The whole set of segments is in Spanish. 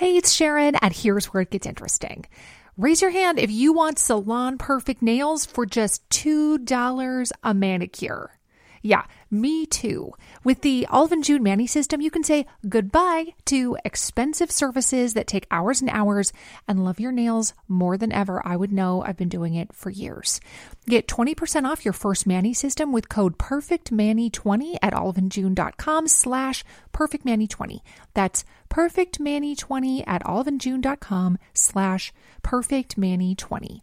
Hey, it's Sharon, and here's where it gets interesting. Raise your hand if you want salon perfect nails for just $2 a manicure. Yeah, me too. With the and June Manny system, you can say goodbye to expensive services that take hours and hours and love your nails more than ever. I would know I've been doing it for years. Get 20% off your first Manny system with code PERFECTManny20 at oliveandjune.com slash PERFECTManny20. That's PERFECTManny20 at oliveandjune.com slash PERFECTManny20.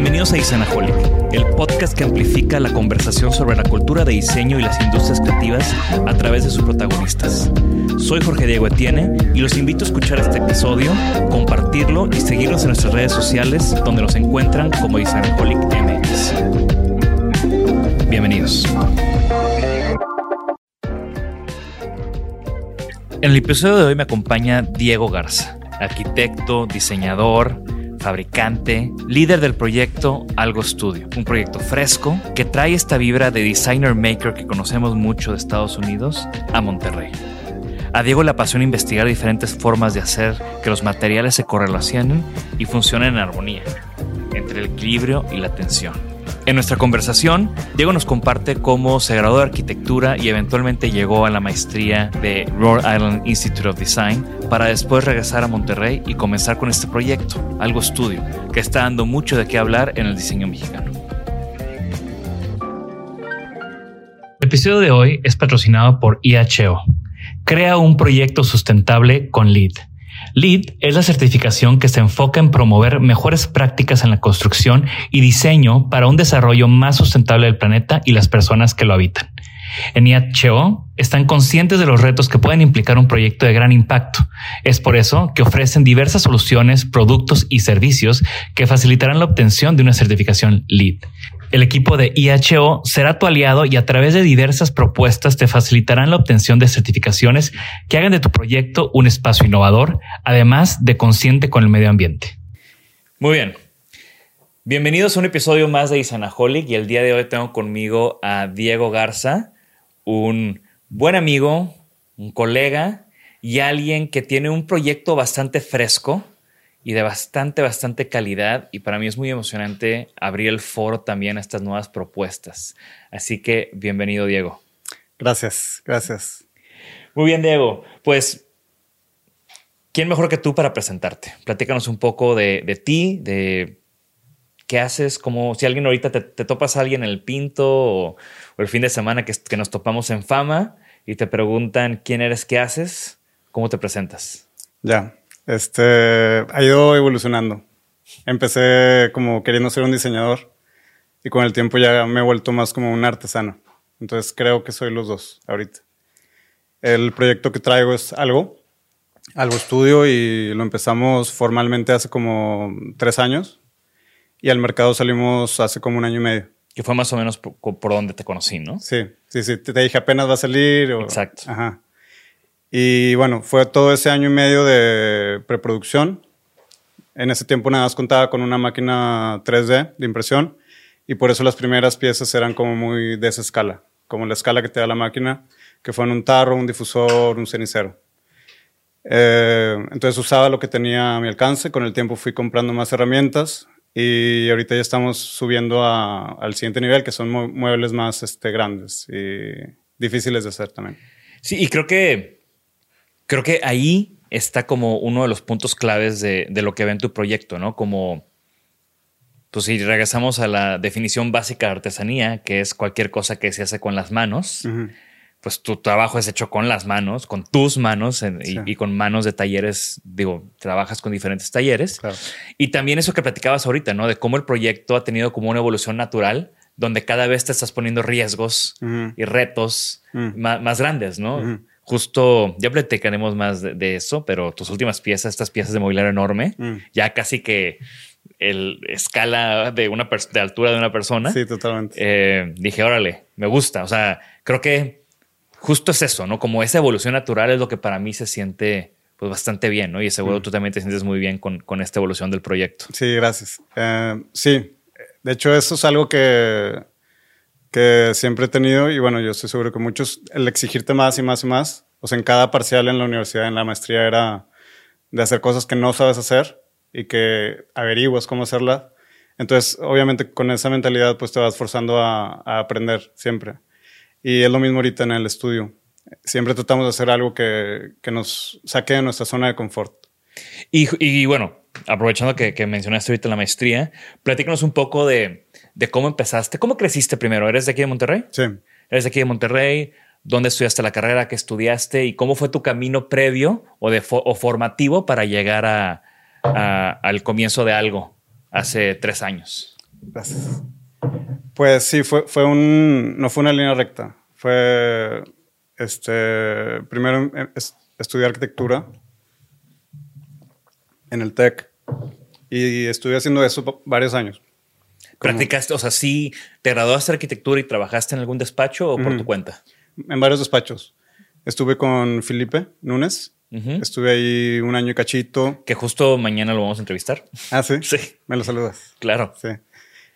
Bienvenidos a Isanaholic, el podcast que amplifica la conversación sobre la cultura de diseño y las industrias creativas a través de sus protagonistas. Soy Jorge Diego Etienne y los invito a escuchar este episodio, compartirlo y seguirnos en nuestras redes sociales donde nos encuentran como Isanaholic MX. Bienvenidos. En el episodio de hoy me acompaña Diego Garza, arquitecto, diseñador, fabricante, líder del proyecto Algo Studio, un proyecto fresco que trae esta vibra de designer maker que conocemos mucho de Estados Unidos a Monterrey. A Diego le apasiona investigar diferentes formas de hacer que los materiales se correlacionen y funcionen en armonía, entre el equilibrio y la tensión. En nuestra conversación, Diego nos comparte cómo se graduó de arquitectura y eventualmente llegó a la maestría de Rhode Island Institute of Design para después regresar a Monterrey y comenzar con este proyecto, Algo Studio, que está dando mucho de qué hablar en el diseño mexicano. El episodio de hoy es patrocinado por IHO. Crea un proyecto sustentable con LEED. LEED es la certificación que se enfoca en promover mejores prácticas en la construcción y diseño para un desarrollo más sustentable del planeta y las personas que lo habitan. En IHO están conscientes de los retos que pueden implicar un proyecto de gran impacto. Es por eso que ofrecen diversas soluciones, productos y servicios que facilitarán la obtención de una certificación LEED. El equipo de IHO será tu aliado y a través de diversas propuestas te facilitarán la obtención de certificaciones que hagan de tu proyecto un espacio innovador, además de consciente con el medio ambiente. Muy bien. Bienvenidos a un episodio más de Isanaholic y el día de hoy tengo conmigo a Diego Garza, un buen amigo, un colega y alguien que tiene un proyecto bastante fresco y de bastante, bastante calidad. Y para mí es muy emocionante abrir el foro también a estas nuevas propuestas. Así que bienvenido, Diego. Gracias, gracias. Muy bien, Diego. Pues, ¿quién mejor que tú para presentarte? Platícanos un poco de, de ti, de qué haces, como si alguien ahorita te, te topas a alguien en el pinto o, o el fin de semana que, que nos topamos en fama y te preguntan quién eres, qué haces, ¿cómo te presentas? Ya, este ha ido evolucionando. Empecé como queriendo ser un diseñador y con el tiempo ya me he vuelto más como un artesano. Entonces creo que soy los dos ahorita. El proyecto que traigo es algo, algo estudio y lo empezamos formalmente hace como tres años y al mercado salimos hace como un año y medio. Que fue más o menos por, por donde te conocí, ¿no? Sí, sí, sí. Te, te dije apenas va a salir. O, Exacto. Ajá. Y bueno, fue todo ese año y medio de preproducción. En ese tiempo nada más contaba con una máquina 3D de impresión y por eso las primeras piezas eran como muy de esa escala, como la escala que te da la máquina, que fue en un tarro, un difusor, un cenicero. Eh, entonces usaba lo que tenía a mi alcance, con el tiempo fui comprando más herramientas Y ahorita ya estamos subiendo a- al siguiente nivel, que son mu- muebles más este, grandes y difíciles de hacer también. Sí, y creo que creo que ahí está como uno de los puntos claves de, de lo que ve en tu proyecto, ¿no? Como, pues si regresamos a la definición básica de artesanía, que es cualquier cosa que se hace con las manos, pues tu trabajo es hecho con las manos, con tus manos en- y, Sí. y con manos de talleres, digo, trabajas con diferentes talleres. Claro. Y también eso que platicabas ahorita, ¿no? De cómo el proyecto ha tenido como una evolución natural, donde cada vez te estás poniendo riesgos y retos más, grandes, ¿no? Justo, ya platicaremos más de, de eso, pero tus últimas piezas, estas piezas de mobiliario enorme, Mm. ya casi que el escala de una de altura de una persona. Sí, totalmente. Eh, dije, órale, me gusta. O sea, creo que justo es eso, ¿no? Como esa evolución natural es lo que para mí se siente pues bastante bien, ¿no? Y seguro tú también te sientes muy bien con, con esta evolución del proyecto. Sí, gracias. Eh, sí, de hecho eso es algo que, que siempre he tenido y bueno, yo estoy seguro que muchos, el exigirte más y más y más, o sea, en cada parcial en la universidad, en la maestría era de hacer cosas que no sabes hacer y que averiguas cómo hacerlas. Entonces, obviamente con esa mentalidad pues te vas forzando a, a aprender siempre. Y es lo mismo ahorita en el estudio. Siempre tratamos de hacer algo que, que nos saque de nuestra zona de confort. Y, y bueno, aprovechando que, que mencionaste ahorita la maestría, platícanos un poco de, de cómo empezaste. ¿Cómo creciste primero? ¿Eres de aquí de Monterrey? Sí. ¿Eres de aquí de Monterrey? ¿Dónde estudiaste la carrera? ¿Qué estudiaste? ¿Y cómo fue tu camino previo o, de fo- o formativo para llegar a, a- al comienzo de algo hace tres años? Gracias. Pues sí, fue, fue un, no fue una línea recta. Fue, este, primero es- estudié arquitectura en el TEC y estuve haciendo eso varios años. Como- ¿Practicaste? O sea, sí, te graduaste de arquitectura y trabajaste en algún despacho o por Ujú. tu cuenta? En varios despachos. Estuve con Felipe Núñez. Ujú. Estuve ahí un año y cachito. Que justo mañana lo vamos a entrevistar. Ah, sí. Sí. Me lo saludas. Claro. Sí.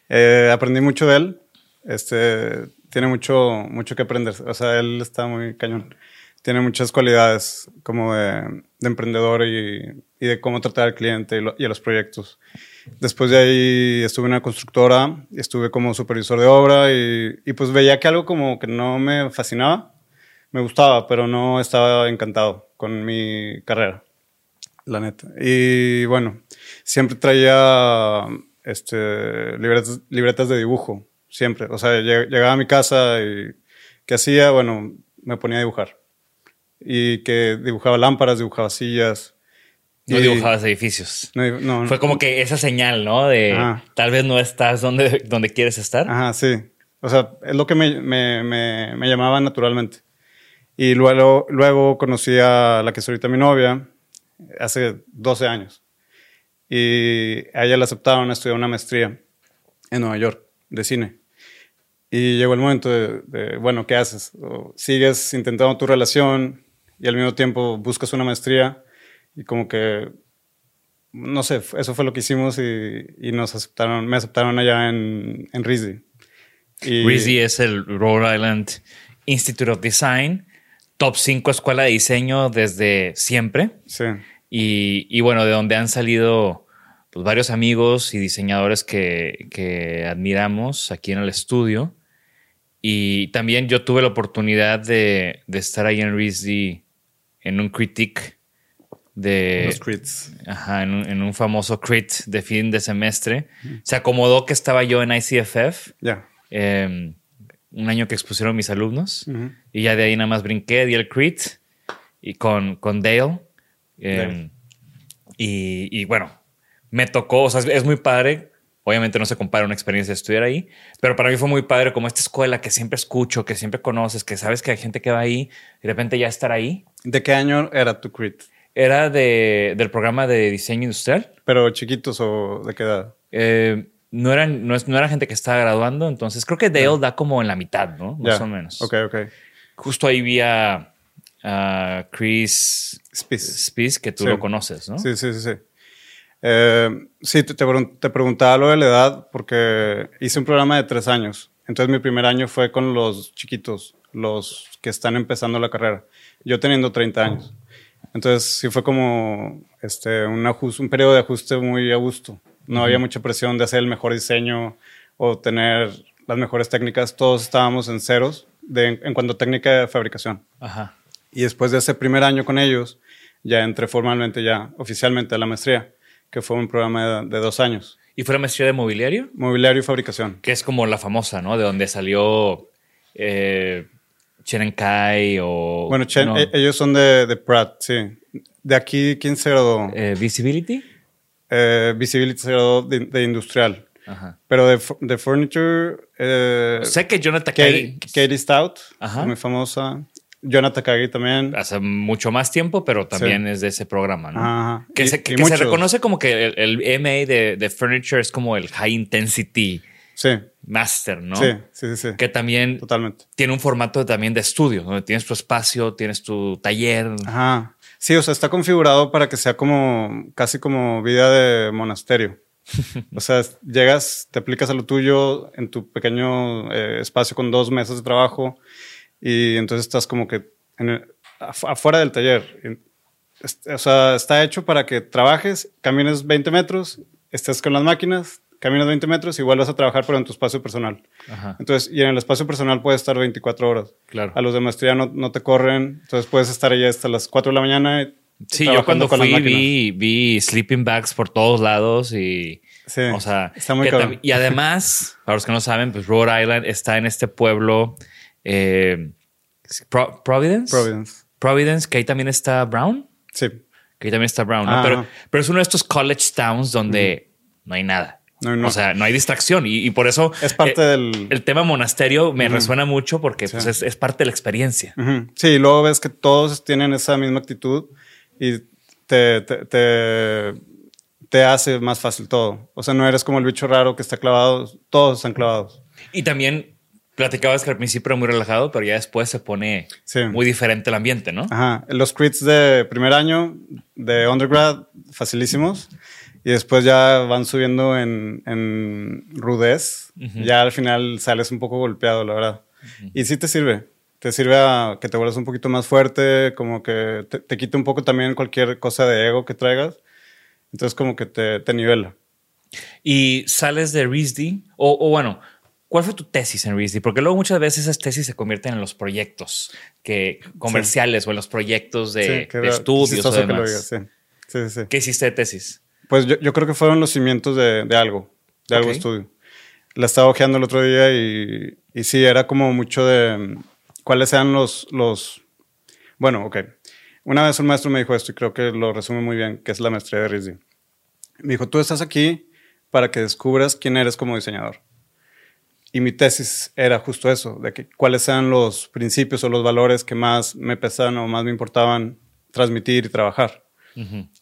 Eh, aprendí mucho de él. Este, tiene mucho, mucho que aprender. O sea, él está muy cañón. Tiene muchas cualidades como de, de emprendedor y, y de cómo tratar al cliente y, lo- y a los proyectos. Después de ahí estuve en una constructora, estuve como supervisor de obra y, y pues veía que algo como que no me fascinaba. Me gustaba, pero no estaba encantado con mi carrera la neta. Y bueno, siempre traía este, libretas, libretas de dibujo, siempre. O sea, lleg- llegaba a mi casa y ¿qué hacía? Bueno, me ponía a dibujar. Y que dibujaba lámparas, dibujaba sillas. No Y- dibujabas edificios. No, no, Fue como que esa señal, ¿no? De Ajá. tal vez no estás donde, donde quieres estar. Ajá, sí. O sea, es lo que me, me, me, me llamaba naturalmente. Y luego, luego conocí a la que es ahorita mi novia, hace 12 años. Y a ella la aceptaron a estudiar una maestría en Nueva York de cine. Y llegó el momento de, de, bueno, ¿qué haces? O sigues intentando tu relación y al mismo tiempo buscas una maestría y como que, no sé, eso fue lo que hicimos y, y nos aceptaron, me aceptaron allá en, en RISD. Y- RISD es el Rhode Island Institute of Design, top 5 escuela de diseño desde siempre. Sí, Y, y bueno, de donde han salido pues, varios amigos y diseñadores que, que admiramos aquí en el estudio. Y también yo tuve la oportunidad de, de estar ahí en RISD en un critique de... los crits. Ajá, en un, en un famoso crit de fin de semestre. Se acomodó que estaba yo en ICFF, Ya. eh, un año que expusieron mis alumnos, y ya de ahí nada más brinqué, di el crit y con, con Dale. eh, Dale. Y, y bueno, me tocó, o sea, es, es muy padre. Obviamente no se compara una experiencia de estudiar ahí, pero para mí fue muy padre como esta escuela que siempre escucho, que siempre conoces, que sabes que hay gente que va ahí y de repente ya estar ahí. ¿De qué año era tu crit? Era de, del programa de diseño industrial. ¿Pero chiquitos o de qué edad? Eh, no, eran, no, es- no era gente que estaba graduando, entonces creo que Dale da como en la mitad, ¿no? Más o menos. Ok, ok. Justo ahí vi a, a Chris Spies. Spies, que tú Sí. lo conoces, ¿no? Sí, sí, sí, sí. Eh, sí, te, te pregun- te preguntaba lo de la edad porque hice un programa de tres años. Entonces mi primer año fue con los chiquitos, los que están empezando la carrera. Yo teniendo 30 años. Entonces sí fue como este, un, un periodo de ajuste muy a gusto. No había mucha presión de hacer el mejor diseño o tener las mejores técnicas. Todos estábamos en ceros de, en cuanto a técnica de fabricación. Ajá. Y después de ese primer año con ellos, ya entré formalmente, ya oficialmente a la maestría, que fue un programa de, de dos años. ¿Y fue la maestría de mobiliario? Mobiliario y fabricación. Que es como la famosa, ¿no? De donde salió eh, Chen Kai o... Bueno, Chen- no, e- ellos son de, de Pratt, sí. De aquí, ¿quién se graduó? eh, Visibility. Eh, Visibility se graduó de, de industrial. Ajá. Pero de, de furniture, eh, Sé que Jonathan Katie, Katie Stout, Ajá. muy famosa. Jonathan Takagi también. hace mucho más tiempo, pero también es de ese programa, ¿no? Ajá. Que, Y- se, que- y que se muchos. reconoce como que el, el MA de, de Furniture es como el High Intensity Sí, Master, ¿no? sí, sí, sí, sí. Que también Totalmente. tiene un formato también de estudio, donde tienes tu espacio, tienes tu taller. Ajá. Sí, o sea, está configurado para que sea como casi como vida de monasterio. O sea, llegas, te aplicas a lo tuyo en tu pequeño eh, espacio con dos mesas de trabajo y entonces estás como que en el- afu- afuera del taller. O sea, está hecho para que trabajes, camines 20 metros, estés con las máquinas, caminas 20 metros y vuelvas a trabajar, pero en tu espacio personal. Ajá. Entonces, y en el espacio personal puedes estar 24 horas. Claro. A los de maestría no, no te corren, entonces puedes estar allá hasta las 4 de la mañana. y Sí, yo cuando con fui vi, vi sleeping bags por todos lados y... Sí, o sea, está muy que y además, para los que no saben, pues Rhode Island está en este pueblo eh, Pro- Providence. Providence. Providence, que ahí también está Brown. Sí, Que ahí también está Brown, ¿no? Ah. Pero, pero es uno de estos college towns donde no hay nada. No, no. O sea, no hay distracción. Y, y por eso es parte eh, del... el tema monasterio me resuena mucho porque pues, es, es parte de la experiencia. Sí, y luego ves que todos tienen esa misma actitud y te, te, te, te hace más fácil todo. O sea, no eres como el bicho raro que está clavado, todos están clavados. Y también platicabas que al principio era muy relajado, pero ya después se pone Sí. muy diferente el ambiente, ¿no? Ajá, los crits de primer año de undergrad, facilísimos. Y después ya van subiendo en, en rudez. Ya al final sales un poco golpeado, la verdad. Y sí te sirve. Te sirve a que te vuelvas un poquito más fuerte, como que te, te quite un poco también cualquier cosa de ego que traigas. Entonces como que te, te nivela. Y sales de RISD, o, o bueno, ¿cuál fue tu tesis en RISD? Porque luego muchas veces esas tesis se convierten en los proyectos que, comerciales o en los proyectos de, Sí, de estudios o chistoso que demás. digas, sí. Sí, sí, sí. ¿Qué hiciste de tesis? Pues yo, yo creo que fueron los cimientos de, de algo, de algo estudio. La estaba ojeando el otro día y, y sí, era como mucho de mm, cuáles eran los, los... Bueno, ok. Una vez un maestro me dijo esto y creo que lo resume muy bien, que es la maestría de RISD. Me dijo, tú estás aquí para que descubras quién eres como diseñador. Y mi tesis era justo eso, de que cuáles eran los principios o los valores que más me pesaban o más me importaban transmitir y trabajar.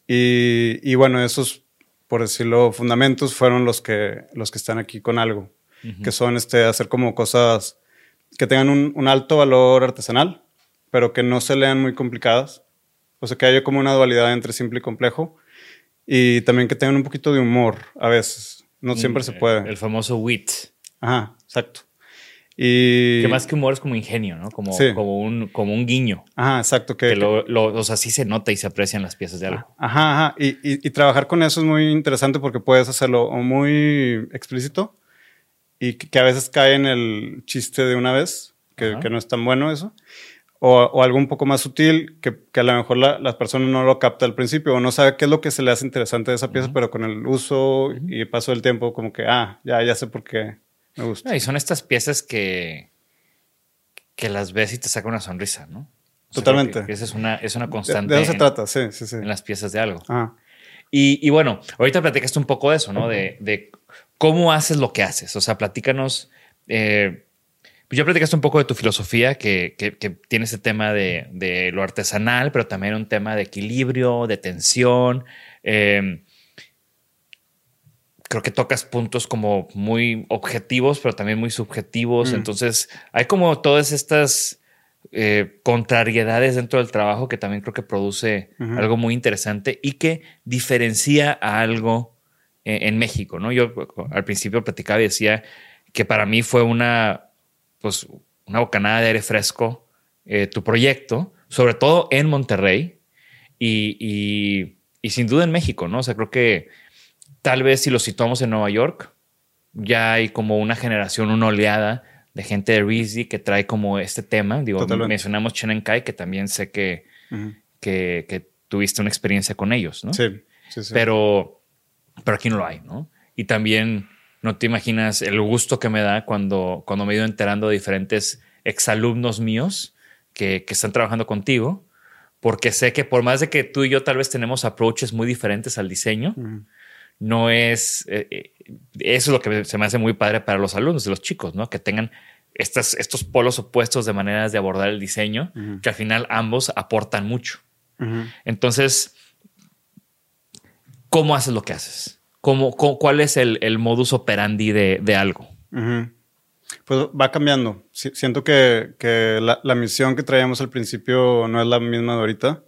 Y, y bueno, esos, por decirlo, fundamentos fueron los que, los que están aquí con algo, que son este, hacer como cosas que tengan un, un alto valor artesanal, pero que no se lean muy complicadas. O sea, que haya como una dualidad entre simple y complejo. Y también que tengan un poquito de humor a veces. No siempre se puede. Mm, El famoso wit. Ajá, exacto. Y... Que más que humor es como ingenio, ¿no? Como, Sí. como, un, como un guiño. Ajá, exacto. Que, Que lo, lo- o sea, sí se nota y se aprecian las piezas de algo. Ajá, ajá. Y, y- y trabajar con eso es muy interesante porque puedes hacerlo o muy explícito y que, a veces cae en el chiste de una vez, que, no es tan bueno eso. O, o algo un poco más sutil que, que a lo mejor la, la persona no lo capta al principio o no sabe qué es lo que se le hace interesante de esa pieza, pero con el uso y el paso del tiempo, como que, ah, ya, ya sé por qué me gusta. Y son estas piezas que, que las ves y te saca una sonrisa, ¿no? O Totalmente. creo que- que esa es una, es una constante de eso se trata, sí, sí, sí. en las piezas de algo. Ajá. Y, y bueno, ahorita platicaste un poco de eso, ¿no? De, de cómo haces lo que haces. O sea, platícanos. eh, pues ya platicaste un poco de tu filosofía, que, que, que tiene ese tema de, de lo artesanal, pero también un tema de equilibrio, de tensión. Eh, creo que tocas puntos como muy objetivos, pero también muy subjetivos. Entonces, hay como todas estas eh, contrariedades dentro del trabajo que también creo que produce algo muy interesante y que diferencia a algo eh, en México, ¿no? Yo al principio platicaba y decía que para mí fue una, pues, una bocanada de aire fresco eh, tu proyecto, sobre todo en Monterrey y, y- y sin duda en México, ¿no? O sea, creo que tal vez si lo situamos en Nueva York, ya hay como una generación, una oleada de gente de Rizzi que trae como este tema. Digo, Totalmente. mencionamos Chen Kai, que también sé que, que, que tuviste una experiencia con ellos, ¿no? Sí, sí, sí. Pero, pero aquí no lo hay, ¿no? Y también no te imaginas el gusto que me da cuando, cuando me he ido enterando de diferentes exalumnos míos que, que están trabajando contigo, porque sé que por más de que tú y yo tal vez tenemos approaches muy diferentes al diseño, no es, eh, eh, eso es lo que se me hace muy padre para los alumnos, los chicos, ¿no? Que tengan estas, estos polos opuestos de maneras de abordar el diseño, que al final ambos aportan mucho. Entonces, ¿cómo haces lo que haces? ¿Cómo, cómo- cuál es el, el modus operandi de, de algo? Pues va cambiando. Si- siento que, que la, la misión que traíamos al principio no es la misma de ahorita.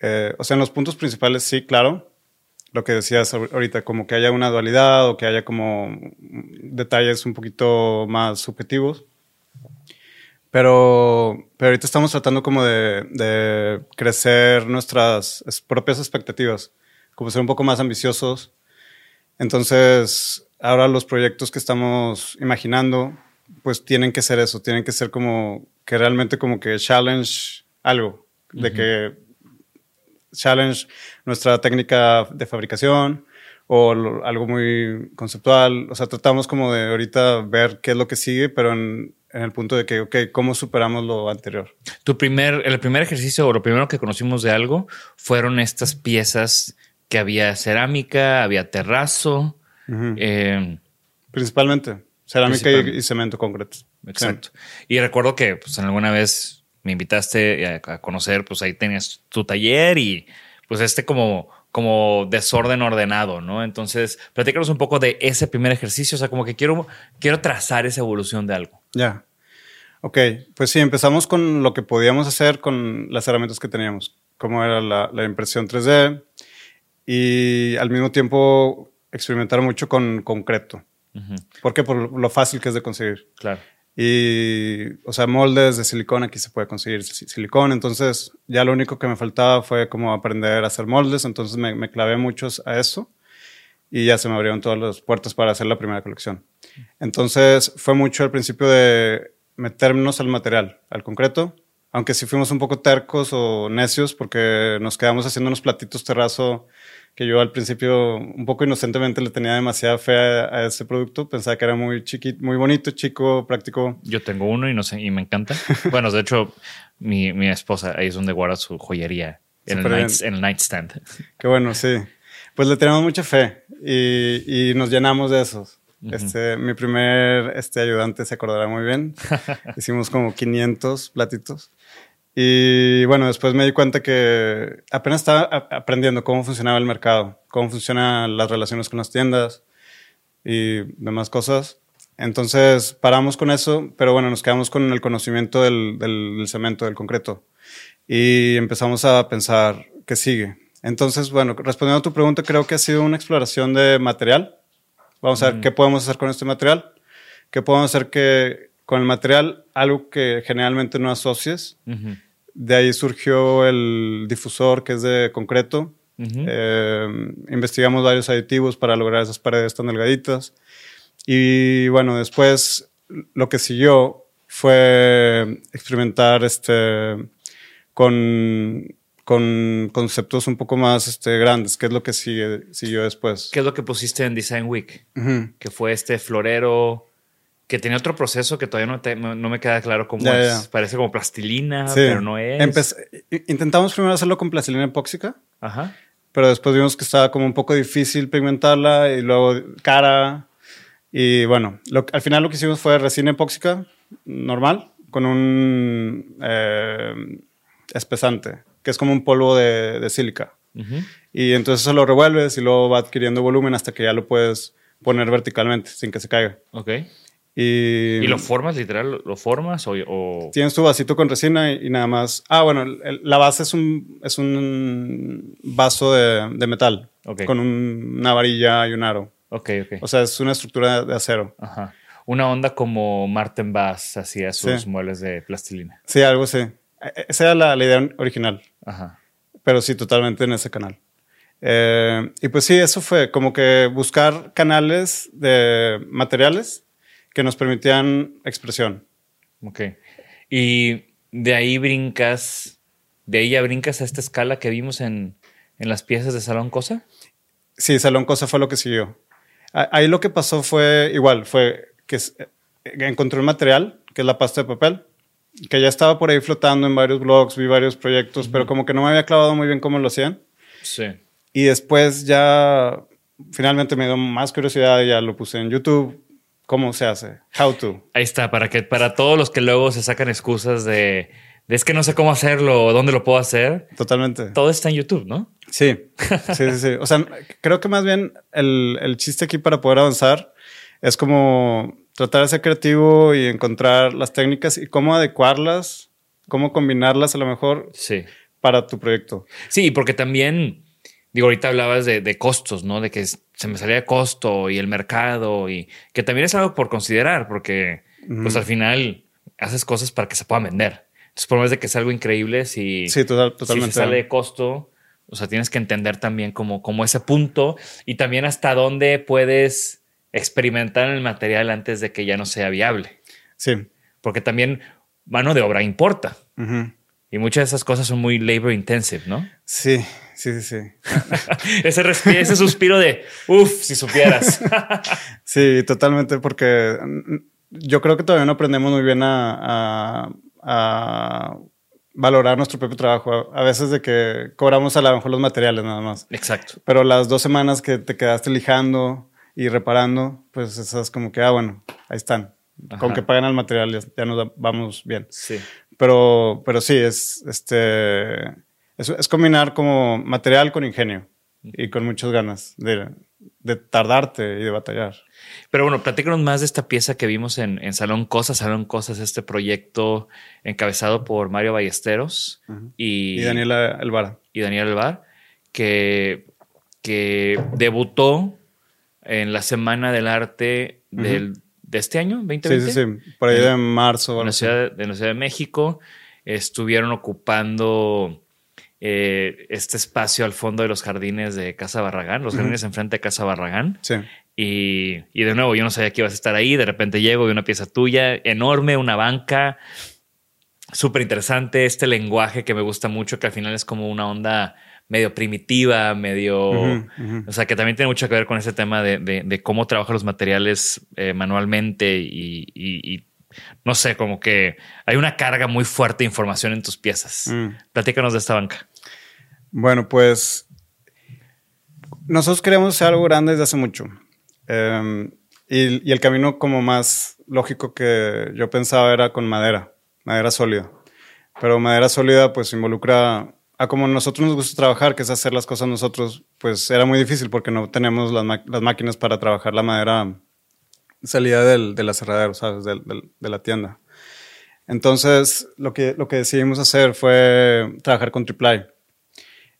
Eh, o sea, en los puntos principales sí, claro. Lo que decías ahor- ahorita, como que haya una dualidad o que haya como detalles un poquito más subjetivos. Pero, pero ahorita estamos tratando como de, de crecer nuestras es- propias expectativas, como ser un poco más ambiciosos. Entonces, ahora los proyectos que estamos imaginando, pues tienen que ser eso, tienen que ser como que realmente como que challenge algo, de que challenge nuestra técnica de fabricación o lo- algo muy conceptual. O sea, tratamos como de ahorita ver qué es lo que sigue, pero en, en el punto de que, ok, ¿cómo superamos lo anterior? Tu primer, el primer ejercicio o lo primero que conocimos de algo fueron estas piezas que había cerámica, había terrazo. eh, Principalmente cerámica Principalmente. y cemento concreto. Exacto. Y recuerdo que pues, en alguna vez me invitaste a, a conocer, pues ahí tenías tu taller y pues este como, como desorden ordenado, ¿no? Entonces, platícanos un poco de ese primer ejercicio, o sea, como que quiero, quiero trazar esa evolución de algo. Ya. Ok, pues sí, empezamos con lo que podíamos hacer con las herramientas que teníamos, como era la, la impresión 3D y al mismo tiempo experimentar mucho con concreto. ¿Por qué? Por lo fácil que es de conseguir. Claro. Y, o sea, moldes de silicón, aquí se puede conseguir si- silicón. Entonces, ya lo único que me faltaba fue como aprender a hacer moldes. Entonces, me, me clavé mucho a eso y ya se me abrieron todas las puertas para hacer la primera colección. Entonces, fue mucho al principio de meternos al material, al concreto. Aunque sí fuimos un poco tercos o necios porque nos quedamos haciendo unos platitos terrazo que yo al principio un poco inocentemente le tenía demasiada fe a, a ese producto. Pensaba que era muy chiquito, muy bonito, chico, práctico. Yo tengo uno y no sé, y me encanta. bueno, de hecho, mi, mi esposa ahí es donde guarda su joyería en el, night- en el nightstand. Qué bueno, sí. Pues le tenemos mucha fe y, y nos llenamos de esos. Este, mi primer este, ayudante se acordará muy bien. Hicimos como 500 platitos. Y bueno, después me di cuenta que apenas estaba aprendiendo cómo funcionaba el mercado, cómo funcionan las relaciones con las tiendas y demás cosas. Entonces paramos con eso, pero bueno, nos quedamos con el conocimiento del, del- del cemento, del concreto. Y empezamos a pensar qué sigue. Entonces, bueno, respondiendo a tu pregunta, creo que ha sido una exploración de material. Vamos a ver qué podemos hacer con este material, qué podemos hacer que con el material, algo que generalmente no asocies. De ahí surgió el difusor que es de concreto. Eh, investigamos varios aditivos para lograr esas paredes tan delgaditas. Y bueno, después lo que siguió fue experimentar este, con, con conceptos un poco más este, grandes, que es lo que sigue, siguió después. ¿Qué es lo que pusiste en Design Week? Ujú. Que fue este florero que tenía otro proceso que todavía no, te- no, no me queda claro cómo es. Parece como plastilina, Sí. pero no es. Empecé- intentamos primero hacerlo con plastilina epóxica, Ajá. pero después vimos que estaba como un poco difícil pigmentarla y luego cara. Y bueno, lo- al final lo que hicimos fue resina epóxica normal con un eh, espesante, que es como un polvo de, de sílica. Y entonces eso lo revuelves y luego va adquiriendo volumen hasta que ya lo puedes poner verticalmente sin que se caiga. Ok. Y, ¿Y lo formas literal? ¿Lo- ¿Lo formas o...? o- Tienes tu vasito con resina y, y nada más. Ah, bueno, el- la base es un, es un vaso de, de metal Ok. con un- una varilla y un aro. Ok, ok. O sea, es una estructura de acero. Ajá. Una onda como Martin Bass hacía sus Sí. muebles de plastilina. Sí, algo así. E- Esa era la, la idea original, Ajá. pero sí, totalmente en ese canal. Eh, y pues sí, eso fue como que buscar canales de materiales que nos permitían expresión. Ok. Y de ahí brincas, de ahí ya brincas a esta escala que vimos en, en las piezas de Salón Cosa. Sí, Salón Cosa fue lo que siguió. Ahí lo que pasó fue igual, fue que eh, encontré un material, que es la pasta de papel, que ya estaba por ahí flotando en varios blogs, vi varios proyectos, pero como que no me había clavado muy bien cómo lo hacían. Sí. Y después ya finalmente me dio más curiosidad y ya lo puse en YouTube. ¿Cómo se hace? How to. Ahí está, para que para todos los que luego se sacan excusas de, de es que no sé cómo hacerlo o dónde lo puedo hacer. Totalmente. Todo está en YouTube, ¿no? Sí, sí, sí, sí. O sea, creo que más bien el, el chiste aquí para poder avanzar es como tratar de ser creativo y encontrar las técnicas y cómo adecuarlas, cómo combinarlas a lo mejor Sí. para tu proyecto. Sí, porque también, digo, ahorita hablabas de, de costos, ¿no? De que se me salía costo y el mercado y que también es algo por considerar, porque pues al final haces cosas para que se puedan vender. Entonces, por más de que es algo increíble, si, Sí, total- si totalmente. se sale de costo, o sea, tienes que entender también como, como ese punto y también hasta dónde puedes experimentar en el material antes de que ya no sea viable. Sí. Porque también mano de obra importa. Y muchas de esas cosas son muy labor intensive, ¿no? Sí, sí, sí, sí. ese, ese suspiro de, uff, si supieras. Sí, totalmente, porque yo creo que todavía no aprendemos muy bien a, a- a valorar nuestro propio trabajo. A veces de que cobramos a lo mejor los materiales nada más. Exacto. Pero las dos semanas que te quedaste lijando y reparando, pues esas como que, ah, bueno, ahí están. Con que pagan el material ya, ya nos vamos bien. Sí. Pero, pero sí, es, este, es, es combinar como material con ingenio y con muchas ganas de, de tardarte y de batallar. Pero bueno, platícanos más de esta pieza que vimos en, en Salón Cosas. Salón Cosas, este proyecto encabezado por Mario Ballesteros y, Y Daniela Elvara. y Daniel Alvar, que, que debutó en la Semana del Arte del, de este año, Sí, 2020. sí, sí. Por ahí de marzo. en la ciudad de, en la Ciudad de México. Estuvieron ocupando eh, este espacio al fondo de los jardines de Casa Barragán, los jardines enfrente de Casa Barragán. Sí. Y, y de nuevo, yo no sabía que ibas a estar ahí. De repente llego y una pieza tuya enorme, una banca súper interesante. Este lenguaje que me gusta mucho, que al final es como una onda medio primitiva, medio. O sea, que también tiene mucho que ver con ese tema de, de- de cómo trabajan los materiales eh, manualmente y, y- y no sé, como que hay una carga muy fuerte de información en tus piezas. Mm. Platícanos de esta banca. Bueno, pues nosotros queríamos hacer algo grande desde hace mucho. Eh, y, y el camino como más lógico que yo pensaba era con madera, madera sólida. Pero madera sólida pues involucra a como nosotros nos gusta trabajar, que es hacer las cosas nosotros, pues era muy difícil porque no tenemos las, las máquinas para trabajar la madera salida del, del aserradero, ¿sabes? Del- del- de la tienda. Entonces, lo que, lo que decidimos hacer fue trabajar con triple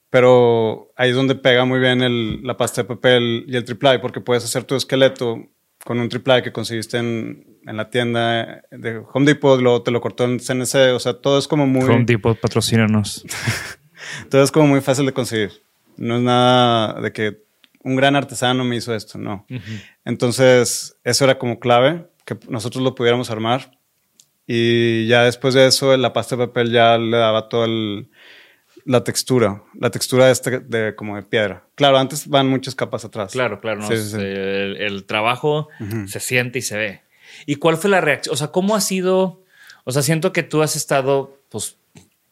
pero ahí es donde pega muy bien el- la pasta de papel y el triple porque puedes hacer tu esqueleto con un triple que conseguiste en, en la tienda de Home Depot, luego te lo cortó en CNC, o sea, todo es como muy, Home Depot, patrocínanos. todo es como muy fácil de conseguir. No es nada de que un gran artesano me hizo esto, no. Entonces, eso era como clave, que nosotros lo pudiéramos armar. Y ya después de eso, la pasta de papel ya le daba toda la textura, la textura de, este, de como de piedra. Claro, antes van muchas capas atrás. Claro, claro. ¿no? Sí, sí, sí. El, el trabajo se siente y se ve. ¿Y cuál fue la reacción? O sea, ¿cómo ha sido? O sea, siento que tú has estado pues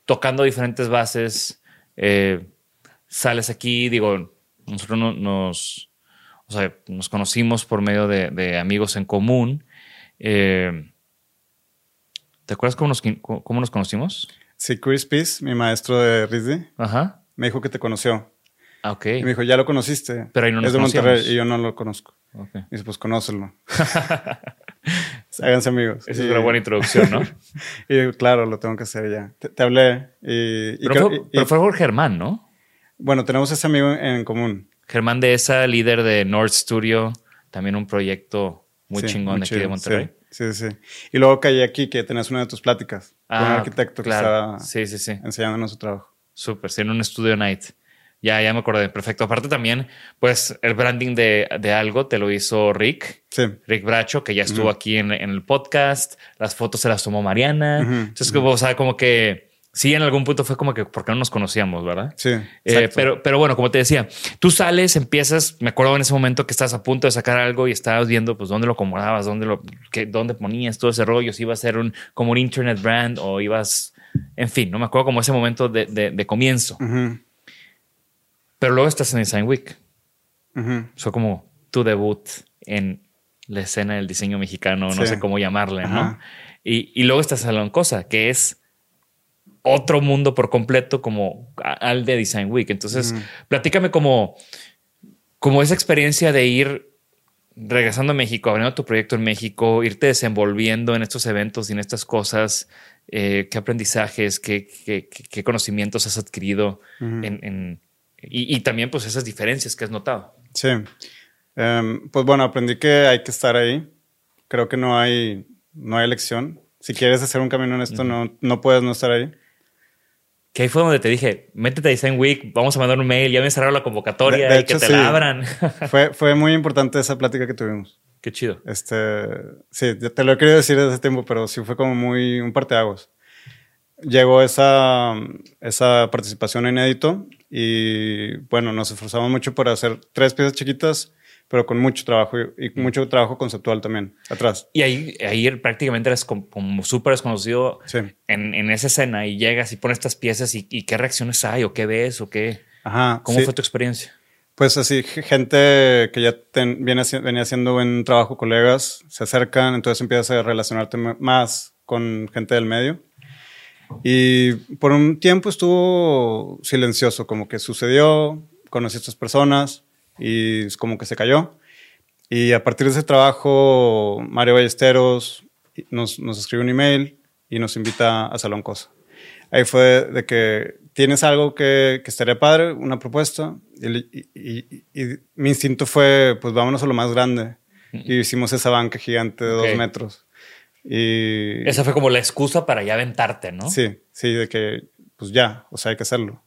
tocando diferentes bases. Eh, sales aquí, digo, nosotros no- nos, o sea, nos conocimos por medio de, de amigos en común. Eh, ¿Te acuerdas cómo nos, cómo nos conocimos? Sí, Chris Peace, mi maestro de Rizzi, Ajá. me dijo que te conoció. Ah, ok. Y me dijo, ya lo conociste. Pero ahí no nos Es de Monterrey conocíamos. y yo no lo conozco. ok. Y dice, pues conócelo. Háganse amigos. Esa Y- es una buena introducción, ¿no? Y claro, lo tengo que hacer ya. Te, te hablé y, y Pero, fue, pero por Germán, ¿no? bueno, tenemos ese amigo en común. Germán de esa, líder de North Studio, también un proyecto muy Sí, chingón muy de aquí de Monterrey. Sí, sí, sí. Y luego caí aquí que tenías una de tus pláticas con un arquitecto Ah, claro. que estaba Sí, sí, sí. enseñándonos su trabajo. Súper, sí, en un estudio night. Ya, ya me acordé. Perfecto. Aparte también, pues el branding de, de algo te lo hizo Rick. Sí. Rick Bracho, que ya estuvo aquí en, en el podcast. Las fotos se las tomó Mariana. Entonces, como, o sea, como que sí, en algún punto fue como que porque no nos conocíamos, ¿verdad? Sí. Eh, pero, pero bueno, como te decía, tú sales, empiezas, me acuerdo en ese momento que estás a punto de sacar algo y estabas viendo pues dónde lo acomodabas, dónde lo, qué, dónde ponías todo ese rollo, si iba a ser un, como un internet brand o ibas, en fin, no me acuerdo como ese momento de, de, de comienzo. Ujú, Pero luego estás en Design Week. Fue como tu debut en la escena del diseño mexicano, no sé cómo llamarle, ¿no? Y, y luego estás en Salón Cosa, que es otro mundo por completo como al de Design Week. Entonces, platícame como, como esa experiencia de ir regresando a México, abriendo tu proyecto en México, irte desenvolviendo en estos eventos y en estas cosas, eh, qué aprendizajes, qué, qué- qué- qué conocimientos has adquirido en, en- y, y también pues esas diferencias que has notado. Sí. Em, pues bueno, aprendí que hay que estar ahí. Creo que no hay, no hay elección. Si quieres hacer un camino en esto, no, no puedes no estar ahí. Que ahí fue donde te dije, métete a Design Week, vamos a mandar un mail, ya me cerraron la convocatoria De- de y que hecho, te sí. la abran. Fue, fue muy importante esa plática que tuvimos. Qué chido. Este, sí, te lo he querido decir desde hace tiempo, pero sí fue como muy un parteaguas. Llegó esa, esa participación en Edito y bueno, nos esforzamos mucho por hacer tres piezas chiquitas, pero con mucho trabajo y, y mucho trabajo conceptual también atrás. Y ahí, ahí prácticamente eres como, súper desconocido Sí. en, en esa escena y llegas y pones estas piezas y, y qué reacciones hay o qué ves o qué. Ajá. ¿Cómo sí. fue tu experiencia? Pues así, gente que ya ten- viene venía haciendo buen trabajo, colegas, se acercan, entonces empiezas a relacionarte más con gente del medio. Y por un tiempo estuvo silencioso, como que sucedió, conocí a estas personas y es como que se cayó. Y a partir de ese trabajo, Mario Ballesteros nos, nos escribe un email y nos invita a Salón Cosa. Ahí fue de que tienes algo que, que estaría padre, una propuesta. Y, y- y- y mi instinto fue, pues vámonos a lo más grande. Y hicimos esa banca gigante de dos metros. Y Esa fue como la excusa para ya aventarte, ¿no? Sí, sí, de que pues ya, o sea, hay que hacerlo.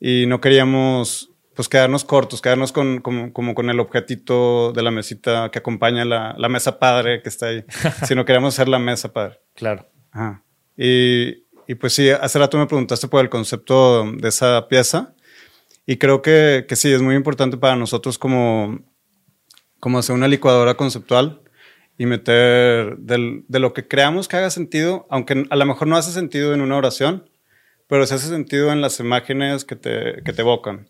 Y no queríamos pues quedarnos cortos, quedarnos con, como, como con el objetito de la mesita que acompaña la, la mesa padre que está ahí, sino queríamos hacer la mesa padre. Claro. Ajá. Y, y pues sí, hace rato me preguntaste por el concepto de esa pieza y creo que, que sí, es muy importante para nosotros como, como hacer una licuadora conceptual y meter del- de lo que creamos que haga sentido, aunque a lo mejor no hace sentido en una oración, pero sí hace sentido en las imágenes que te, que te evocan.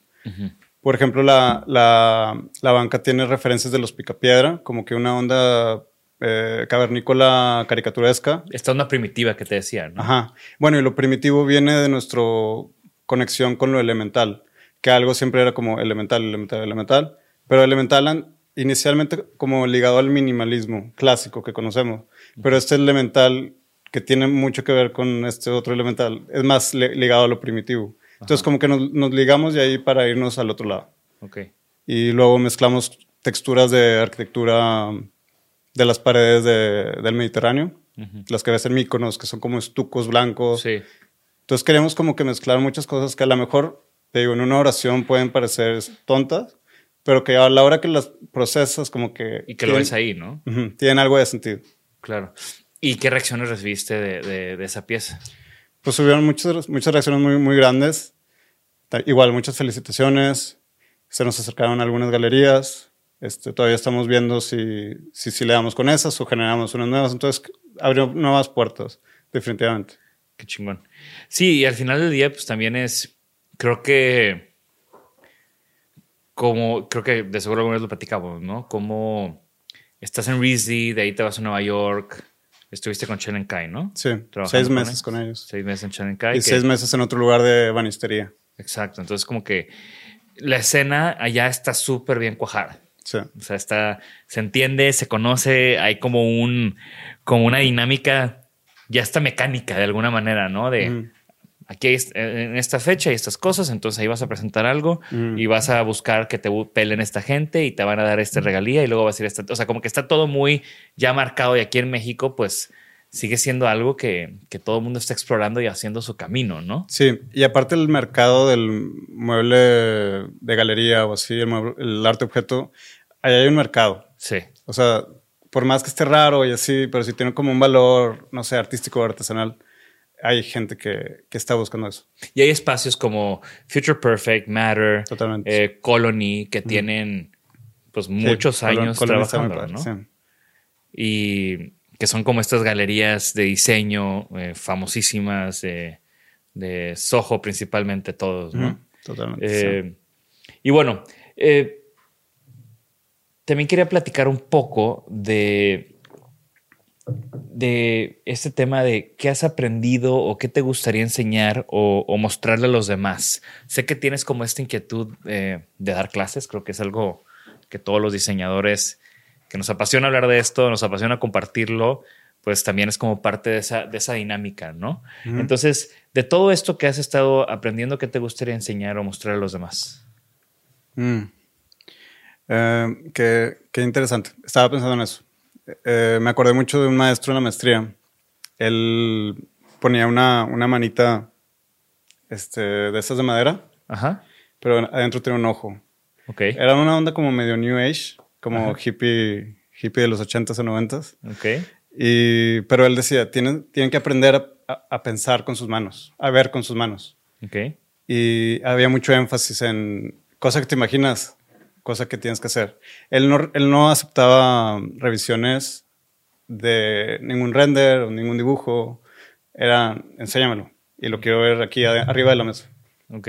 Por ejemplo, la, la, la banca tiene referencias de los Picapiedra, como que una onda eh, cavernícola caricaturesca. Esta onda primitiva que te decía, ¿no? Ajá. Bueno, y lo primitivo viene de nuestra conexión con lo elemental, que algo siempre era como elemental, elemental, elemental, pero elemental inicialmente como ligado al minimalismo clásico que conocemos, pero este elemental que tiene mucho que ver con este otro elemental es más li- ligado a lo primitivo. Entonces como que nos, nos ligamos de ahí para irnos al otro lado. Ok. Y luego mezclamos texturas de arquitectura de las paredes de- del Mediterráneo, las que ves en Mykonos, que son como estucos blancos. Sí. Entonces queremos como que mezclar muchas cosas que a lo mejor, te digo, en una oración pueden parecer tontas, pero que a la hora que las procesas como que... Y que lo tienen- ves ahí, ¿no? Ujú, tienen algo de sentido. Claro. ¿Y qué reacciones recibiste de, de- de esa pieza? Pues hubieron muchas, muchas reacciones muy, muy grandes. Igual, muchas felicitaciones. Se nos acercaron algunas galerías. Este, todavía estamos viendo si, si, si le damos con esas o generamos unas nuevas. Entonces, abrió nuevas puertas, definitivamente. Qué chingón. Sí, y al final del día, pues también es, creo que, como, creo que de seguro alguna vez lo platicamos, ¿no? Como estás en RISD, de ahí te vas a Nueva York, estuviste con Chelen Kai, ¿no? Sí, seis con meses ellos. con ellos. Seis meses en Chelen Kai. Y que- seis meses en otro lugar de banistería. Exacto. Entonces, como que la escena allá está súper bien cuajada. Sí. O sea, está, se entiende, se conoce, hay como un, como una dinámica, ya está mecánica de alguna manera, ¿no? De aquí est- en esta fecha hay estas cosas, entonces ahí vas a presentar algo y vas a buscar que te pelen esta gente y te van a dar este regalía y luego va a ser esta, o sea, como que está todo muy ya marcado y aquí en México, pues sigue siendo algo que, que todo el mundo está explorando y haciendo su camino, ¿no? Sí, y aparte el mercado del mueble de galería o así, el, mueble- el arte objeto, ahí hay un mercado. Sí. O sea, por más que esté raro y así, pero si tiene como un valor, no sé, artístico o artesanal, hay gente que, que está buscando eso. Y hay espacios como Future Perfect, Matter, eh, Colony, que tienen pues muchos Sí, años trabajando, padre, ¿no? sí. Y que son como estas galerías de diseño eh, famosísimas de, de Soho principalmente todos, ¿no? Totalmente. sí. Eh, Y bueno, también quería platicar un poco de, de este tema de qué has aprendido o qué te gustaría enseñar o, o mostrarle a los demás. Sé que tienes como esta inquietud eh, de dar clases, creo que es algo que todos los diseñadores que nos apasiona hablar de esto, nos apasiona compartirlo, pues también es como parte de esa, de esa dinámica, ¿no? Entonces, de todo esto que has estado aprendiendo, ¿qué te gustaría enseñar o mostrar a los demás? Mm. Eh, qué, qué interesante. Estaba pensando en eso. Eh, me acordé mucho de un maestro en la maestría. Él ponía una, una manita este, de esas de madera, Ajá. pero adentro tenía un ojo. Ok. Era una onda como medio New Age, como hippie, hippie de los 80s o 90s. Ok. Y, pero él decía, tienen, tienen que aprender a, a- a pensar con sus manos, a ver con sus manos. Ok. Y había mucho énfasis en cosa que te imaginas, cosa que tienes que hacer. Él no, él no aceptaba revisiones de ningún render o ningún dibujo. Era, enséñamelo. Y lo quiero ver aquí arriba de la mesa. Ok.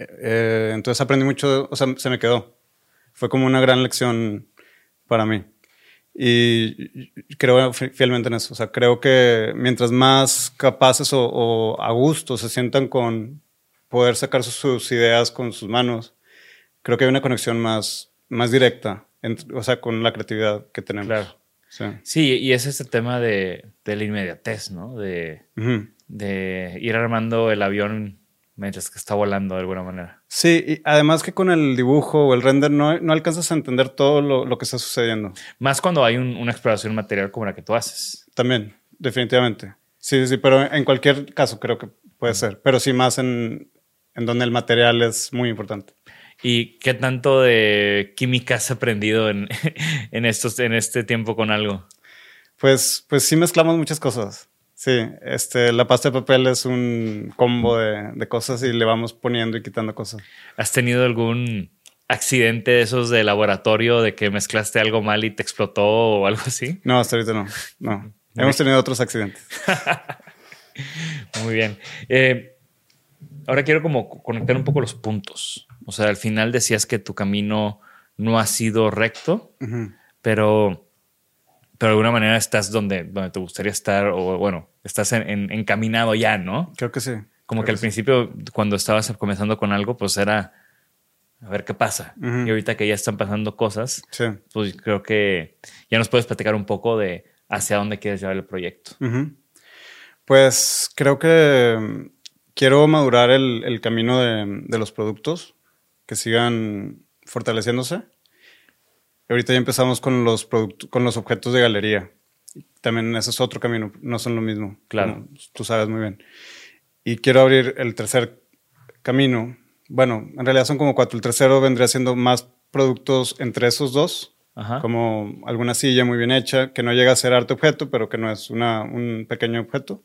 Eh, entonces aprendí mucho, o sea, se me quedó. Fue como una gran lección para mí. Y creo fi- fielmente en eso. O sea, creo que mientras más capaces o, o a gusto se sientan con poder sacar sus, sus ideas con sus manos, creo que hay una conexión más, más directa, entre- o sea, con la creatividad que tenemos. Claro. Sí. Sí, y es este tema de, de la inmediatez, ¿no? De, Ujú. de ir armando el avión mientras que está volando de alguna manera. Sí, y además que con el dibujo o el render no, no alcanzas a entender todo lo, lo que está sucediendo. Más cuando hay un- una exploración material como la que tú haces. También, definitivamente. Sí, sí, pero en cualquier caso creo que puede ser. Pero sí más en, en donde el material es muy importante. ¿Y qué tanto de química has aprendido en, en, estos, en este tiempo con algo? Pues, pues sí mezclamos muchas cosas. Sí, este, la pasta de papel es un combo de, de cosas y le vamos poniendo y quitando cosas. ¿Has tenido algún accidente de esos de laboratorio de que mezclaste algo mal y te explotó o algo así? No, hasta ahorita no. No. Hemos tenido otros accidentes. Muy bien. Eh, ahora quiero como conectar un poco los puntos. O sea, al final decías que tu camino no ha sido recto, pero, pero de alguna manera estás donde, donde te gustaría estar o bueno, estás en- en- encaminado ya, ¿no? Creo que sí. Como Creo que al principio, cuando estabas comenzando con algo, pues era a ver qué pasa. Y ahorita que ya están pasando cosas, Sí. pues creo que ya nos puedes platicar un poco de hacia dónde quieres llevar el proyecto. Pues creo que mm, quiero madurar el, el camino de, de los productos, que sigan fortaleciéndose. Ahorita ya empezamos con los, con los objetos de galería. También ese es otro camino, no son lo mismo. Claro. tú sabes muy bien. Y quiero abrir el tercer camino. Bueno, en realidad son como cuatro. El tercero vendría siendo más productos entre esos dos Ajá. como alguna silla muy bien hecha, que no llega a ser arte objeto, pero que no es una, un pequeño objeto.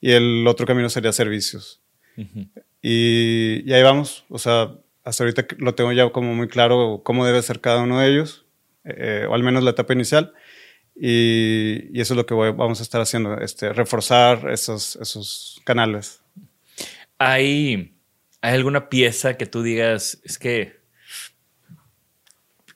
Y el otro camino sería servicios. Ujú. Y, y ahí vamos. O sea, hasta ahorita lo tengo ya como muy claro cómo debe ser cada uno de ellos, eh, o al menos la etapa inicial. Y, y eso es lo que voy- vamos a estar haciendo, este, reforzar esos, esos canales. ¿Hay, ¿Hay alguna pieza que tú digas, es que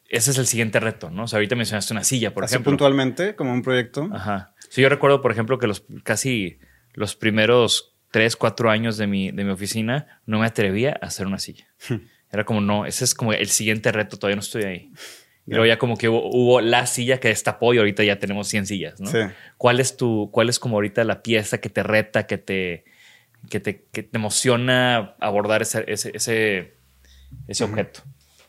ese es el siguiente reto, ¿no? O sea, ahorita mencionaste una silla, por Así ejemplo. puntualmente, como un proyecto. Ajá. Sí, yo recuerdo, por ejemplo, que los casi los primeros tres, cuatro años de mi, de mi oficina no me atrevía a hacer una silla. Era como, no, ese es como el siguiente reto, todavía no estoy ahí. Y luego ya como que hubo, hubo la silla que destapó y ahorita ya tenemos 100 sillas, ¿no? Sí. ¿Cuál es tu, cuál es como ahorita la pieza que te reta, que te, que te, que te emociona abordar ese, ese, ese, ese objeto?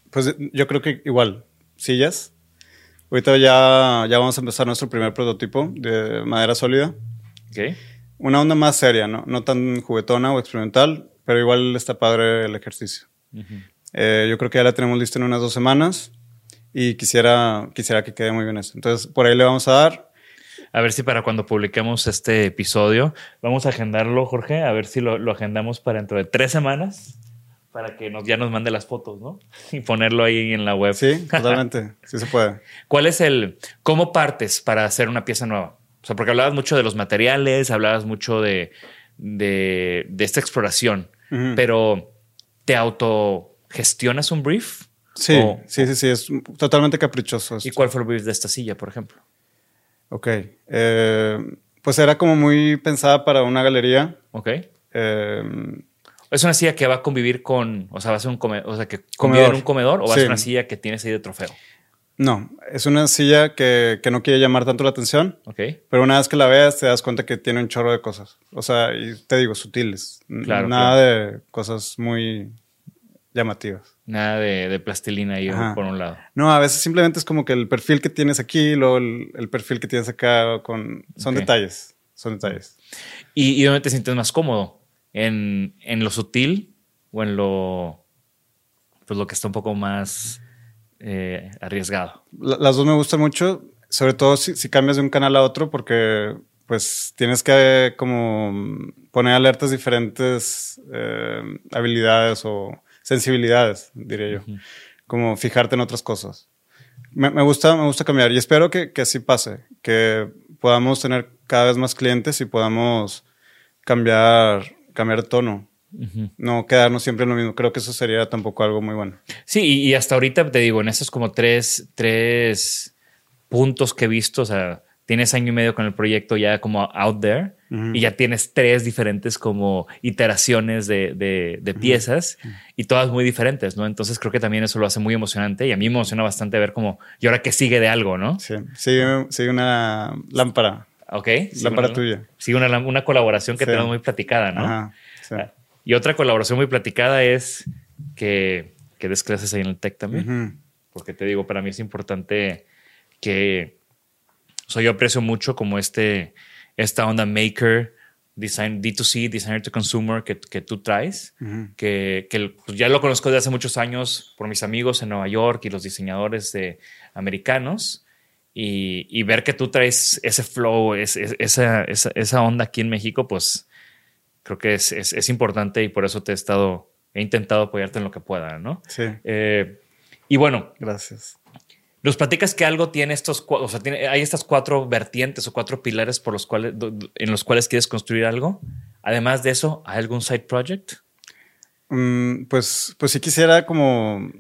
Pues yo creo que igual, sillas. Ahorita ya, ya vamos a empezar nuestro primer prototipo de madera sólida. Ok. Una onda más seria, ¿no? No tan juguetona o experimental, pero igual está padre el ejercicio. Eh, yo creo que ya la tenemos lista en unas dos semanas y quisiera, quisiera que quede muy bien eso. Entonces, por ahí le vamos a dar. A ver si para cuando publiquemos este episodio, vamos a agendarlo, Jorge, a ver si lo, lo agendamos para dentro de tres semanas, para que nos, ya nos mande las fotos, ¿no? Y ponerlo ahí en la web. Sí, totalmente. sí se puede. ¿Cuál es el, cómo partes para hacer una pieza nueva? O sea, porque hablabas mucho de los materiales, hablabas mucho de, de, de esta exploración, Ujú. pero ¿te autogestionas un brief? Sí, O- sí, sí, sí, es totalmente caprichoso. ¿Y cuál fue el brief de esta silla, por ejemplo? Ok. Eh, pues era como muy pensada para una galería. ¿Ok? Eh, ¿Es una silla que va a convivir con, o sea, va a ser un comedor, o sea, que convive en un comedor o va a ser una silla que tienes ahí de trofeo? No, es una silla que, que no quiere llamar tanto la atención, ¿Ok? pero una vez que la veas te das cuenta que tiene un chorro de cosas. O sea, y te digo, sutiles. Claro, Nada de cosas muy llamativas. Nada de, de plastilina ahí Ajá. por un lado. No, a veces simplemente es como que el perfil que tienes aquí, luego el, el perfil que tienes acá, con, son detalles. Son detalles. ¿Y, y dónde te sientes más cómodo? ¿En, en lo sutil o en lo, pues lo que está un poco más eh, arriesgado? La- las dos me gustan mucho, sobre todo si, si cambias de un canal a otro, porque pues tienes que como poner alertas diferentes eh, habilidades o sensibilidades, diría yo. Como fijarte en otras cosas. Me, me gusta, me gusta cambiar y espero que, que así pase, que podamos tener cada vez más clientes y podamos cambiar, cambiar de tono. No quedarnos siempre en lo mismo. Creo que eso sería tampoco algo muy bueno. Sí, y, y hasta ahorita te digo, en esos como tres, tres puntos que he visto, o sea, tienes año y medio con el proyecto ya como out there y ya tienes tres diferentes como iteraciones de, de- de piezas y todas muy diferentes, ¿no? Entonces creo que también eso lo hace muy emocionante y a mí me emociona bastante ver como, y ahora que sigue de algo, ¿no? Sí, sigue, sigue una lámpara. Ok. Sí, Lámpara una- tuya. Sí, una, una colaboración que Sí. tenemos muy platicada, ¿no? Ajá, sí. Y otra colaboración muy platicada es que, que des clases ahí en el TEC también. Porque te digo, para mí es importante que, o sea, yo aprecio mucho como este, esta onda maker, design, D2C, designer to consumer que, que tú traes, que, que pues, ya lo conozco desde hace muchos años por mis amigos en Nueva York y los diseñadores de, americanos. Y, y ver que tú traes ese flow, es- es- esa, esa, esa onda aquí en México, pues creo que es, es, es importante y por eso te he estado, he intentado apoyarte en lo que pueda, ¿no? Sí, Eh, y bueno, gracias. nos platicas que algo tiene estos, o sea, tiene, hay estas cuatro vertientes o cuatro pilares por los cuales, en los cuales quieres construir algo. Además de eso, ¿hay algún side project? Mm, pues, pues sí quisiera como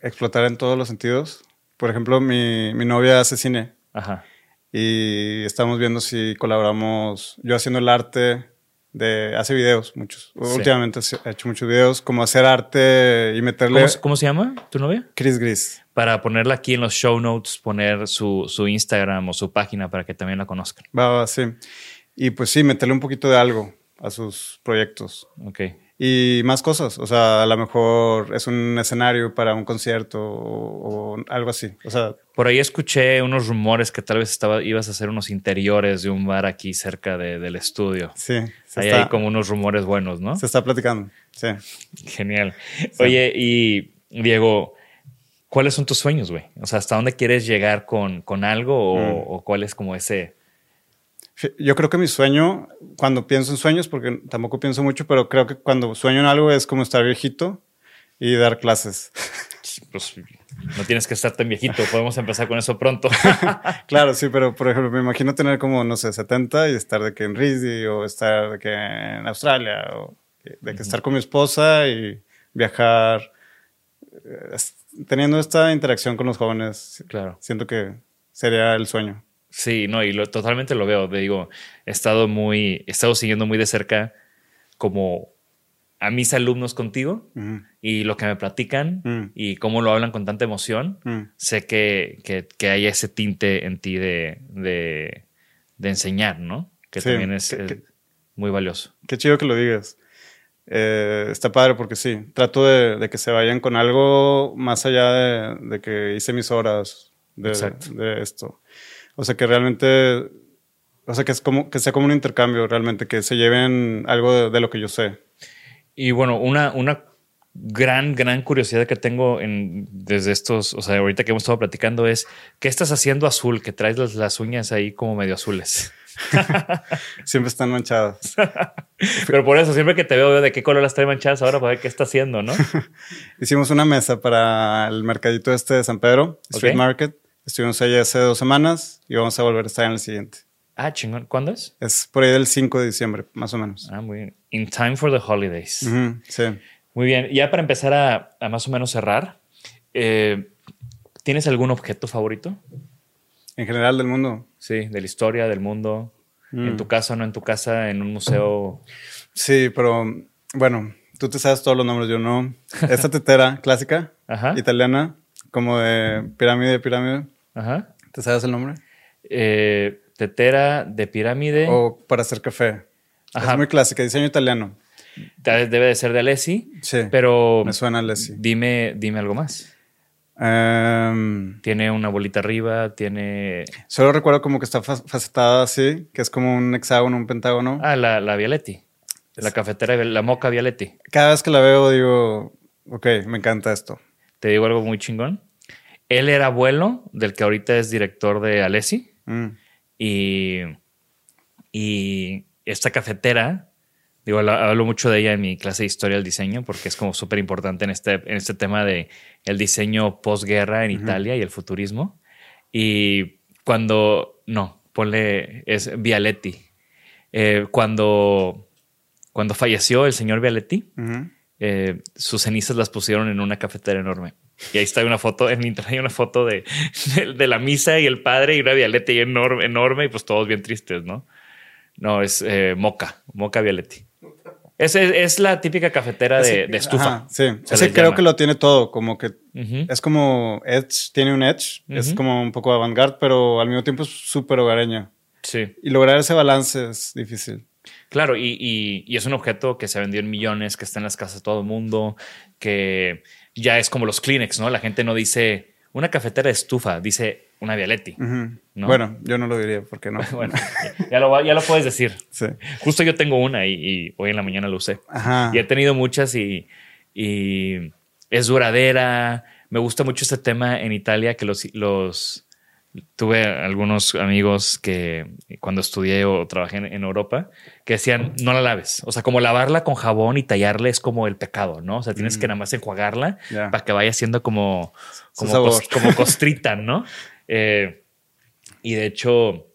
explotar en todos los sentidos. Por ejemplo, mi, mi novia hace cine Ajá. y estamos viendo si colaboramos. Yo haciendo el arte de hace videos, muchos. Sí. Últimamente he hecho muchos videos, como hacer arte y meterle ¿Cómo, cómo se llama tu novia? Chris Gris. Para ponerla aquí en los show notes, poner su, su Instagram o su página para que también la conozcan. Va, va, sí. Y pues sí, meterle un poquito de algo a sus proyectos. Ok. Y más cosas. O sea, a lo mejor es un escenario para un concierto o, o algo así. O sea, Por ahí escuché unos rumores que tal vez estaba, ibas a hacer unos interiores de un bar aquí cerca de- del estudio. sí. Ahí está, hay como unos rumores buenos, ¿no? se está platicando. Sí. Genial. Oye, y Diego, ¿cuáles son tus sueños, güey? O sea, ¿hasta dónde quieres llegar con, con algo o, Mm. o cuál es como ese... Yo creo que mi sueño, cuando pienso en sueños, porque tampoco pienso mucho, pero creo que cuando sueño en algo es como estar viejito y dar clases. Pues no tienes que estar tan viejito, podemos empezar con eso pronto. claro, sí, pero por ejemplo, me imagino tener como, no sé, 70 y estar de que en RISD o estar de que en Australia o que- de que estar con mi esposa y viajar, eh, teniendo esta interacción con los jóvenes. Claro. Siento que sería el sueño. Sí, no, y lo, totalmente lo veo. Te digo, he estado muy, he estado siguiendo muy de cerca como a mis alumnos contigo y lo que me platican y cómo lo hablan con tanta emoción. Sé que, que, que hay ese tinte en ti de, de, de enseñar, ¿no? Que Sí, también es, que- es que- muy valioso. Qué chido que lo digas. Eh, está padre porque sí, trato de, de que se vayan con algo más allá de, de que hice mis horas de esto. O sea, que realmente O sea, que es como que sea como un intercambio realmente, que se lleven algo de, de lo que yo sé. Y bueno, una, una gran, gran curiosidad que tengo en, desde estos, o sea, ahorita que hemos estado platicando es, ¿qué estás haciendo azul? Que traes las, las uñas ahí como medio azules. Siempre están manchadas. Pero por eso, siempre que te veo, veo de qué color las trae manchadas ahora para ver qué está haciendo, ¿no? Hicimos una mesa para el mercadito este de San Pedro, Street. Market. Estuvimos ahí hace dos semanas y vamos a volver a estar en el siguiente. Ah, chingón. ¿Cuándo es? Es por ahí del 5 de diciembre, más o menos. Ah, muy bien. In time for the holidays. Sí. Muy bien. Ya para empezar a, a más o menos cerrar, eh, ¿tienes algún objeto favorito? En general del mundo. Sí, de la historia, del mundo. En tu casa, no en tu casa, en un museo. Sí, pero bueno, tú te sabes todos los nombres, yo no. Esta tetera clásica, Ajá. italiana, como de pirámide, pirámide. Ajá. ¿Te sabes el nombre? Eh, tetera de pirámide. O para hacer café. Ajá. Es muy clásica, diseño italiano. Tal- Debe de ser de Alessi. Sí. Pero Me suena Leslie. dime, dime algo más. Em, Tiene una bolita arriba, tiene. solo recuerdo como que está fa- facetada así, que es como un hexágono, un pentágono. Ah, la, la Vialetti. La cafetera, la moca Vialetti. Cada vez que la veo digo, ok, me encanta esto. Te digo algo muy chingón. Él era abuelo del que ahorita es director de Alessi. Mm. Y, y esta cafetera, digo, hablo, mucho de ella en mi clase de historia del diseño porque es como súper importante en este, en este tema de el diseño posguerra en Italia y el futurismo. Y cuando, no, ponle, es Vialetti. Eh, cuando, cuando falleció el señor Vialetti, eh, sus cenizas las pusieron en una cafetera enorme. Y ahí está una foto, en internet hay una foto de, de, de la misa y el padre y una Vialetti enorme, enorme y pues todos bien tristes, ¿no? No, es eh, Moca, Moca Vialetti. Es, es, es la típica cafetera de, de estufa. Ajá, sí, se ese creo llama. que lo tiene todo, como que Ujú. es como edge, tiene un edge, es Ujú. como un poco avant-garde, pero al mismo tiempo es súper hogareña. Sí, Y lograr ese balance es difícil. claro, y, y- y es un objeto que se vendió en millones, que está en las casas de todo el mundo, que ya es como los Kleenex, ¿no? La gente no dice una cafetera de estufa, dice una Vialetti. Bueno, yo no lo diría, porque no. Bueno, ya lo, ya lo puedes decir. Sí. Justo yo tengo una y, y hoy en la mañana lo usé. Ajá. Y he tenido muchas y, y es duradera. Me gusta mucho este tema en Italia que los, los tuve algunos amigos que cuando estudié o trabajé en, en Europa que decían no la laves. O sea, como lavarla con jabón y tallarle es como el pecado, ¿no? O sea, tienes que nada más enjuagarla Mm. Para que vaya siendo como, como, sabor. cos- como costrita, ¿no? Eh, y de hecho,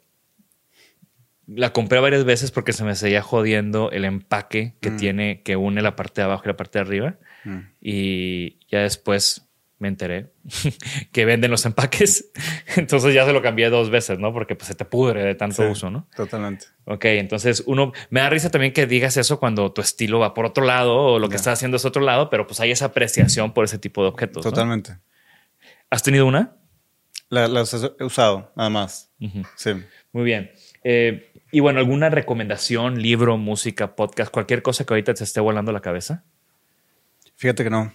la compré varias veces porque se me seguía jodiendo el empaque que tiene, que une la parte de abajo y la parte de arriba. Mm. Y ya después me enteré que venden los empaques. Entonces ya se lo cambié dos veces, ¿no? Porque pues, se te pudre de tanto Sí, uso, ¿no? Totalmente. Ok, entonces uno me da risa también que digas eso cuando tu estilo va por otro lado o lo que estás haciendo es otro lado, pero pues hay esa apreciación por ese tipo de objetos. ¿no? Totalmente. ¿Has tenido una? La- Las he usado, nada más. Sí. Muy bien. Eh, y bueno, ¿alguna recomendación, libro, música, podcast, cualquier cosa que ahorita te esté volando la cabeza? Fíjate que no.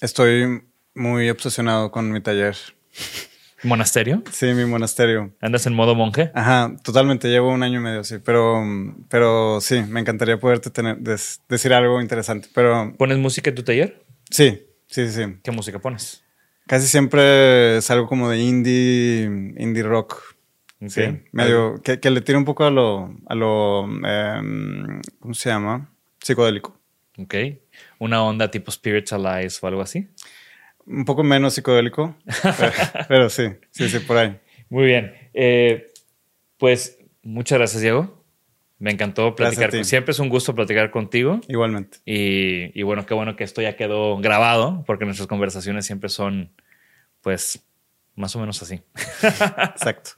Estoy muy obsesionado con mi taller. ¿Monasterio? Sí, mi monasterio. ¿Andas en modo monje? Ajá, totalmente. Llevo un año y medio, sí. Pero, pero sí, me encantaría poderte tener, des- decir algo interesante. Pero ¿Pones música en tu taller? sí, sí, sí. ¿Qué música pones? Casi siempre es algo como de indie, indie rock. Sí, medio que, que le tira un poco a lo, a lo, em, ¿cómo se llama? Psicodélico. Ok. ¿Una onda tipo Spirits Alive o algo así? Un poco menos psicodélico, pero, pero sí, sí, sí, por ahí. Muy bien. Eh, pues muchas gracias, Diego. Me encantó platicar. con- Siempre es un gusto platicar contigo. Igualmente. Y, y bueno, qué bueno que esto ya quedó grabado, porque nuestras conversaciones siempre son, pues, más o menos así. Exacto.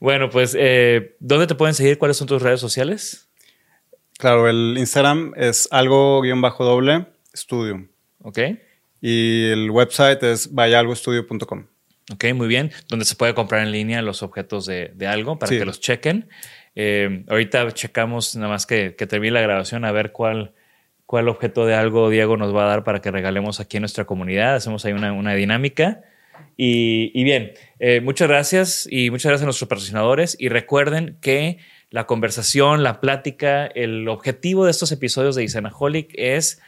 Bueno, pues, eh, ¿dónde te pueden seguir? ¿Cuáles son tus redes sociales? Claro, el Instagram es algo guion bajo doble estudio. Ok. Y el website es vayalgoestudio.com. Ok, muy bien. Donde se puede comprar en línea los objetos de, de algo para Sí. que los chequen. Eh, ahorita checamos, nada más que, que termine la grabación, a ver cuál, cuál objeto de algo Diego nos va a dar para que regalemos aquí en nuestra comunidad. Hacemos ahí una, una dinámica. Y, y bien, eh, muchas gracias y muchas gracias a nuestros patrocinadores. Y recuerden que la conversación, la plática, el objetivo de estos episodios de Isanaholic es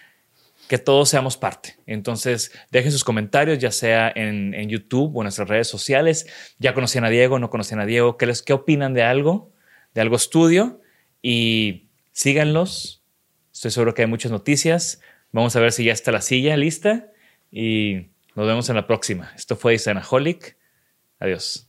que todos seamos parte. Entonces, dejen sus comentarios, ya sea en, en, YouTube o en nuestras redes sociales. Ya conocían a Diego, no conocían a Diego. ¿Qué, les, ¿Qué opinan de algo? De algo estudio. Y síganlos. Estoy seguro que hay muchas noticias. Vamos a ver si ya está la silla lista. Y nos vemos en la próxima. Esto fue Isanaholic. Adiós.